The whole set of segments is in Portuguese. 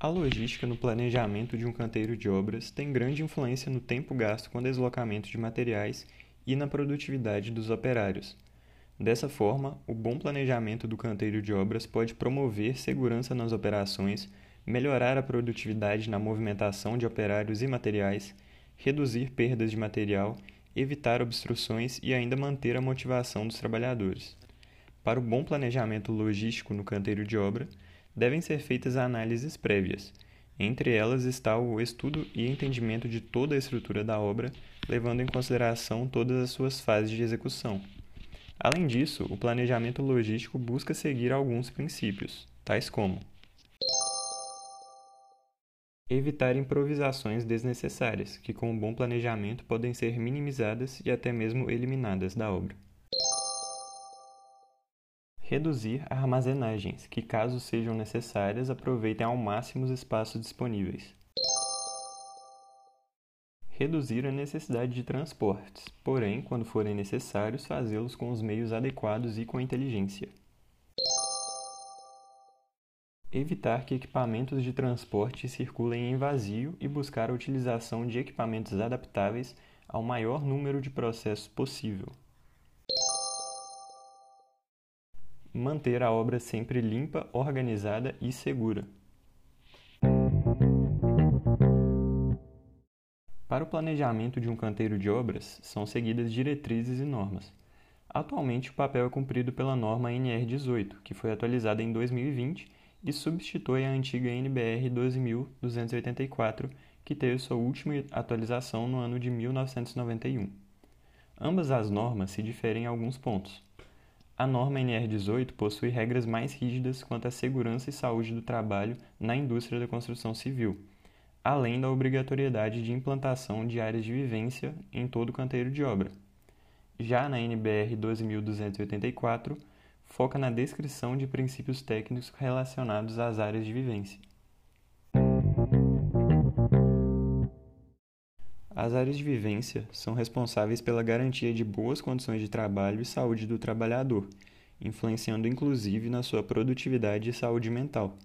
A logística no planejamento de um canteiro de obras tem grande influência no tempo gasto com deslocamento de materiais e na produtividade dos operários. Dessa forma, o bom planejamento do canteiro de obras pode promover segurança nas operações, melhorar a produtividade na movimentação de operários e materiais, reduzir perdas de material, evitar obstruções e ainda manter a motivação dos trabalhadores. Para o bom planejamento logístico no canteiro de obra, devem ser feitas análises prévias. Entre elas está o estudo e entendimento de toda a estrutura da obra, levando em consideração todas as suas fases de execução. Além disso, o planejamento logístico busca seguir alguns princípios, tais como evitar improvisações desnecessárias, que com um bom planejamento podem ser minimizadas e até mesmo eliminadas da obra. Reduzir armazenagens, que, caso sejam necessárias, aproveitem ao máximo os espaços disponíveis. Reduzir a necessidade de transportes, porém, quando forem necessários, fazê-los com os meios adequados e com inteligência. Evitar que equipamentos de transporte circulem em vazio e buscar a utilização de equipamentos adaptáveis ao maior número de processos possível. Manter a obra sempre limpa, organizada e segura. Para o planejamento de um canteiro de obras, são seguidas diretrizes e normas. Atualmente, o papel é cumprido pela norma NR18, que foi atualizada em 2020 e substitui a antiga NBR 12284, que teve sua última atualização no ano de 1991. Ambas as normas se diferem em alguns pontos. A norma NR18 possui regras mais rígidas quanto à segurança e saúde do trabalho na indústria da construção civil, além da obrigatoriedade de implantação de áreas de vivência em todo canteiro de obra. Já na NBR 12284, foca na descrição de princípios técnicos relacionados às áreas de vivência. As áreas de vivência são responsáveis pela garantia de boas condições de trabalho e saúde do trabalhador, influenciando inclusive na sua produtividade e saúde mental.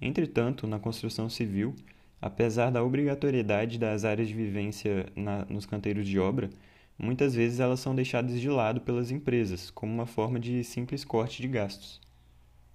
Entretanto, na construção civil, apesar da obrigatoriedade das áreas de vivência na, nos canteiros de obra, muitas vezes elas são deixadas de lado pelas empresas, como uma forma de simples corte de gastos.